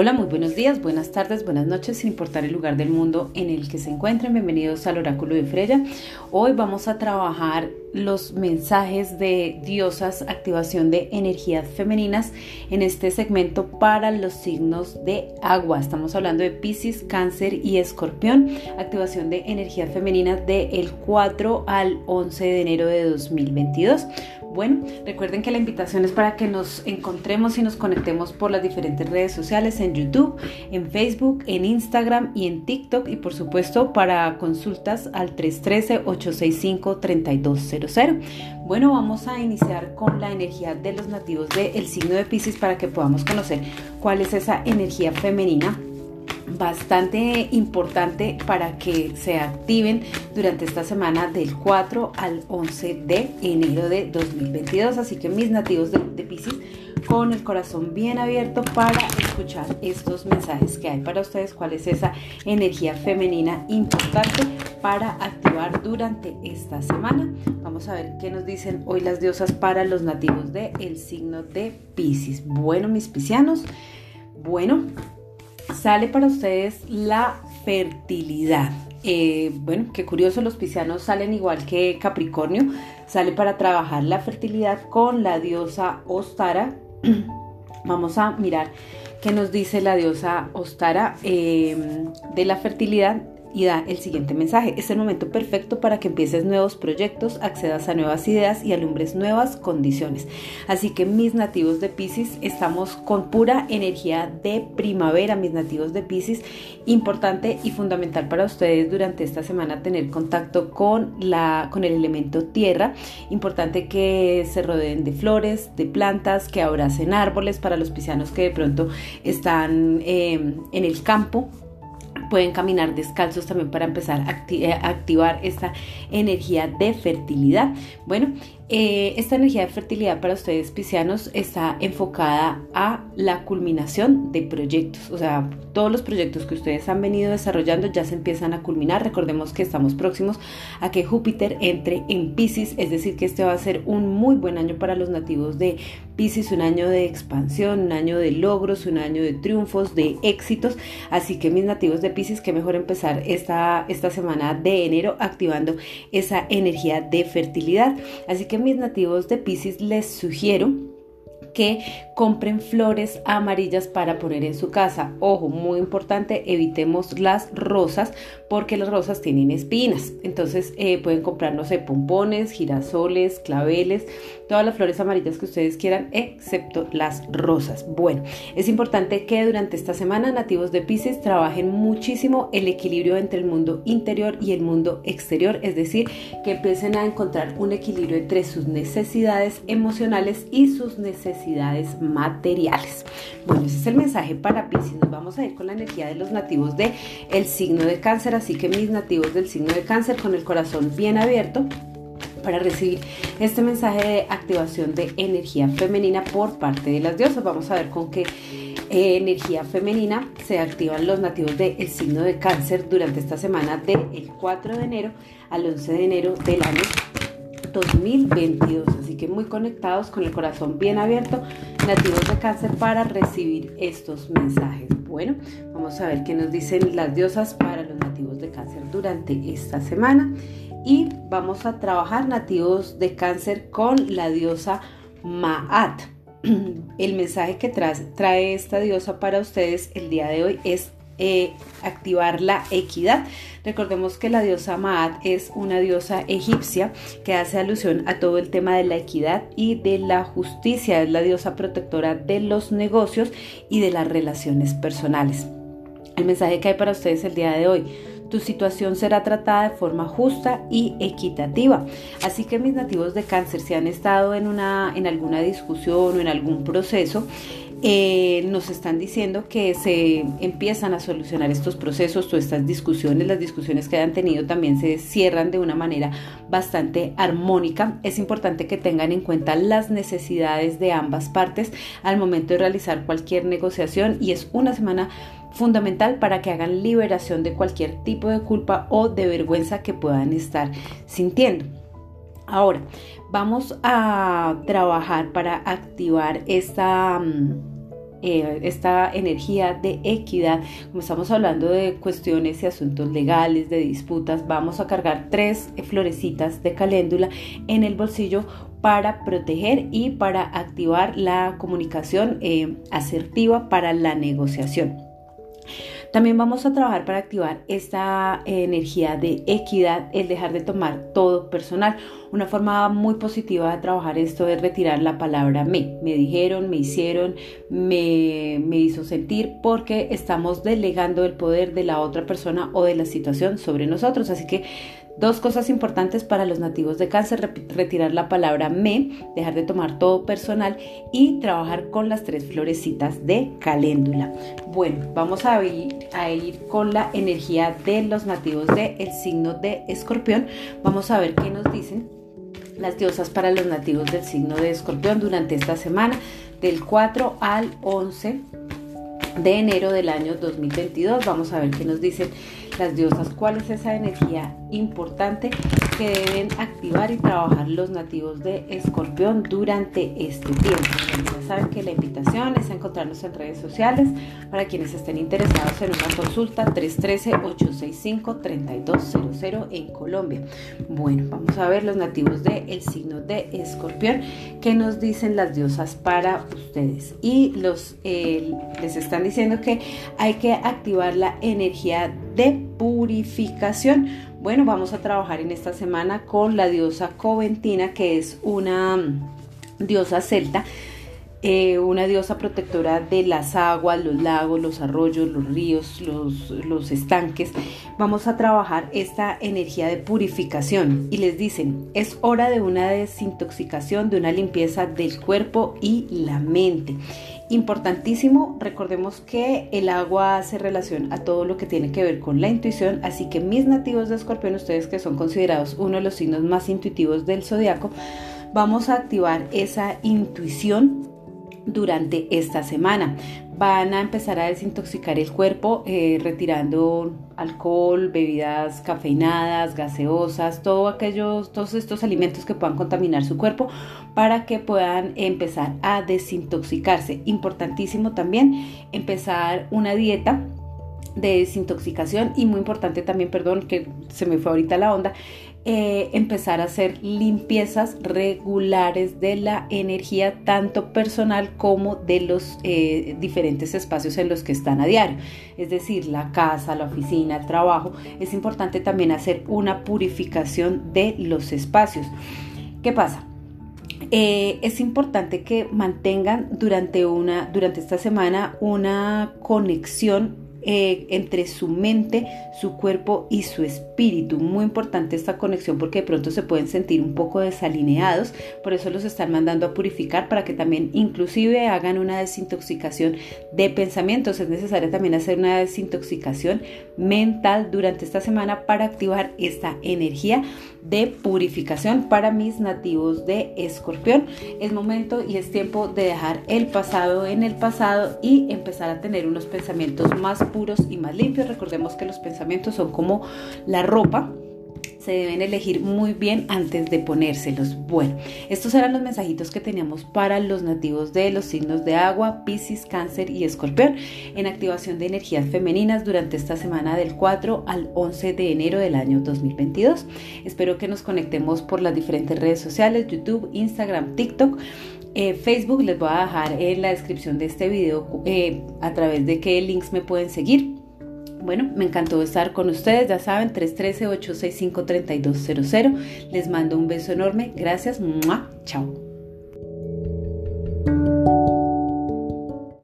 Hola, muy buenos días, buenas tardes, buenas noches, sin importar el lugar del mundo en el que se encuentren. Bienvenidos al oráculo de Freya. Hoy vamos a trabajar los mensajes de diosas, activación de energías femeninas en este segmento para los signos de agua. Estamos hablando de Pisces, Cáncer y Escorpión. Activación de energías femeninas del 4 al 11 de enero de 2022. Bueno, recuerden que la invitación es para que nos encontremos y nos conectemos por las diferentes redes sociales en YouTube, en Facebook, en Instagram y en TikTok y por supuesto para consultas al 313-865-3200. Bueno, vamos a iniciar con la energía de los nativos del signo de Pisces para que podamos conocer cuál es esa energía femenina bastante importante para que se activen durante esta semana del 4 al 11 de enero de 2022. Así que mis nativos de, de Pisces, con el corazón bien abierto para escuchar estos mensajes que hay para ustedes, cuál es esa energía femenina importante para activar durante esta semana. Vamos a ver qué nos dicen hoy las diosas para los nativos del el signo de Pisces. Bueno, mis piscianos, bueno, sale para ustedes la fertilidad. Eh, bueno, qué curioso, los piscianos salen igual que Capricornio, sale para trabajar la fertilidad con la diosa Ostara. Vamos a mirar qué nos dice la diosa Ostara eh, de la fertilidad y da el siguiente mensaje. Es el momento perfecto para que empieces nuevos proyectos, accedas a nuevas ideas y alumbres nuevas condiciones. Así que mis nativos de Pisces, estamos con pura energía de primavera, mis nativos de Pisces. Importante y fundamental para ustedes durante esta semana tener contacto con, la, con el elemento tierra. Importante que se rodeen de flores, de plantas, que abracen árboles para los piscianos que de pronto están eh, en el campo pueden caminar descalzos también para empezar a, eh, activar esta energía de fertilidad. Bueno, eh, esta energía de fertilidad para ustedes piscianos está enfocada a la culminación de proyectos, o sea, todos los proyectos que ustedes han venido desarrollando ya se empiezan a culminar. Recordemos que estamos próximos a que Júpiter entre en Pisces, es decir, que este va a ser un muy buen año para los nativos de Pisces, un año de expansión, un año de logros, un año de triunfos, de éxitos. Así que mis nativos de Pisces, que mejor empezar esta, esta semana de enero activando esa energía de fertilidad. Así que mis nativos de Pisces les sugiero que compren flores amarillas para poner en su casa. Ojo, muy importante, evitemos las rosas porque las rosas tienen espinas. Entonces eh, pueden comprar, no sé, pompones, girasoles, claveles, todas las flores amarillas que ustedes quieran, excepto las rosas. Bueno, es importante que durante esta semana nativos de Pisces trabajen muchísimo el equilibrio entre el mundo interior y el mundo exterior, es decir, que empiecen a encontrar un equilibrio entre sus necesidades emocionales y sus necesidades materiales. Bueno, ese es el mensaje para Pisces. Nos vamos a ir con la energía de los nativos del el signo de cáncer, así que mis nativos del signo de cáncer con el corazón bien abierto para recibir este mensaje de activación de energía femenina por parte de las diosas. Vamos a ver con qué eh, energía femenina se activan los nativos del signo de cáncer durante esta semana del 4 de enero al 11 de enero del año 2022. Que muy conectados con el corazón bien abierto, nativos de cáncer para recibir estos mensajes. Bueno, vamos a ver qué nos dicen las diosas para los nativos de cáncer durante esta semana. Y vamos a trabajar nativos de cáncer con la diosa Maat. El mensaje que trae esta diosa para ustedes el día de hoy es eh, activar la equidad. Recordemos que la diosa Maat es una diosa egipcia que hace alusión a todo el tema de la equidad y de la justicia. Es la diosa protectora de los negocios y de las relaciones personales. El mensaje que hay para ustedes el día de hoy. Tu situación será tratada de forma justa y equitativa. Así que mis nativos de cáncer, si han estado en, una, en alguna discusión o en algún proceso, eh, nos están diciendo que se empiezan a solucionar estos procesos o estas discusiones, las discusiones que hayan tenido también se cierran de una manera bastante armónica. Es importante que tengan en cuenta las necesidades de ambas partes al momento de realizar cualquier negociación y es una semana fundamental para que hagan liberación de cualquier tipo de culpa o de vergüenza que puedan estar sintiendo. Ahora, vamos a trabajar para activar esta, mm, eh, esta energía de equidad, como estamos hablando de cuestiones y asuntos legales, de disputas, vamos a cargar tres florecitas de caléndula en el bolsillo para proteger y para activar la comunicación eh, asertiva para la negociación. También vamos a trabajar para activar esta energía de equidad, el dejar de tomar todo personal. Una forma muy positiva de trabajar esto es retirar la palabra me. Me dijeron, me hicieron, me, me hizo sentir, porque estamos delegando el poder de la otra persona o de la situación sobre nosotros. Así que Dos cosas importantes para los nativos de cáncer, retirar la palabra me, dejar de tomar todo personal y trabajar con las tres florecitas de caléndula. Bueno, vamos a ir, a ir con la energía de los nativos del signo de escorpión. Vamos a ver qué nos dicen las diosas para los nativos del signo de escorpión durante esta semana del 4 al 11 de enero del año 2022. Vamos a ver qué nos dicen las diosas, cuál es esa energía importante que deben activar y trabajar los nativos de Escorpión durante este tiempo. Ya saben que la invitación es encontrarnos en redes sociales para quienes estén interesados en una consulta 313-865-3200 en Colombia. Bueno, vamos a ver los nativos del signo de Escorpión, qué nos dicen las diosas para ustedes. Y los eh, les están diciendo que hay que activar la energía de purificación. Bueno, vamos a trabajar en esta semana con la diosa Coventina, que es una diosa celta. Eh, una diosa protectora de las aguas, los lagos, los arroyos, los ríos, los, los, estanques. Vamos a trabajar esta energía de purificación y les dicen, es hora de una desintoxicación, de una limpieza del cuerpo y la mente. Importantísimo, recordemos que el agua hace relación a todo lo que tiene que ver con la intuición, así que mis nativos de escorpión, ustedes que son considerados uno de los signos más intuitivos del zodiaco, vamos a activar esa intuición durante esta semana. Van a empezar a desintoxicar el cuerpo eh, retirando alcohol, bebidas cafeinadas, gaseosas, todo aquellos, todos estos alimentos que puedan contaminar su cuerpo para que puedan empezar a desintoxicarse. Importantísimo también empezar una dieta de desintoxicación y muy importante también, perdón que se me fue ahorita la onda, eh, empezar a hacer limpiezas regulares de la energía, tanto personal como de los eh, diferentes espacios en los que están a diario. Es decir, la casa, la oficina, el trabajo. Es importante también hacer una purificación de los espacios. ¿Qué pasa? Eh, es importante que mantengan durante, una, durante esta semana una conexión eh, entre su mente, su cuerpo y su espíritu. Muy importante esta conexión porque de pronto se pueden sentir un poco desalineados, por eso los están mandando a purificar para que también inclusive hagan una desintoxicación de pensamientos. Es necesario también hacer una desintoxicación mental durante esta semana para activar esta energía de purificación para mis nativos de escorpión. Es momento y es tiempo de dejar el pasado en el pasado y empezar a tener unos pensamientos más puros y más limpios. Recordemos que los pensamientos son como la ropa se deben elegir muy bien antes de ponérselos. Bueno, estos eran los mensajitos que teníamos para los nativos de los signos de agua, Piscis, Cáncer y Escorpión en activación de energías femeninas durante esta semana del 4 al 11 de enero del año 2022. Espero que nos conectemos por las diferentes redes sociales, YouTube, Instagram, TikTok. Eh, Facebook les voy a dejar en la descripción de este video eh, a través de qué links me pueden seguir. Bueno, me encantó estar con ustedes, ya saben, 313-865-3200. Les mando un beso enorme. Gracias. Chao.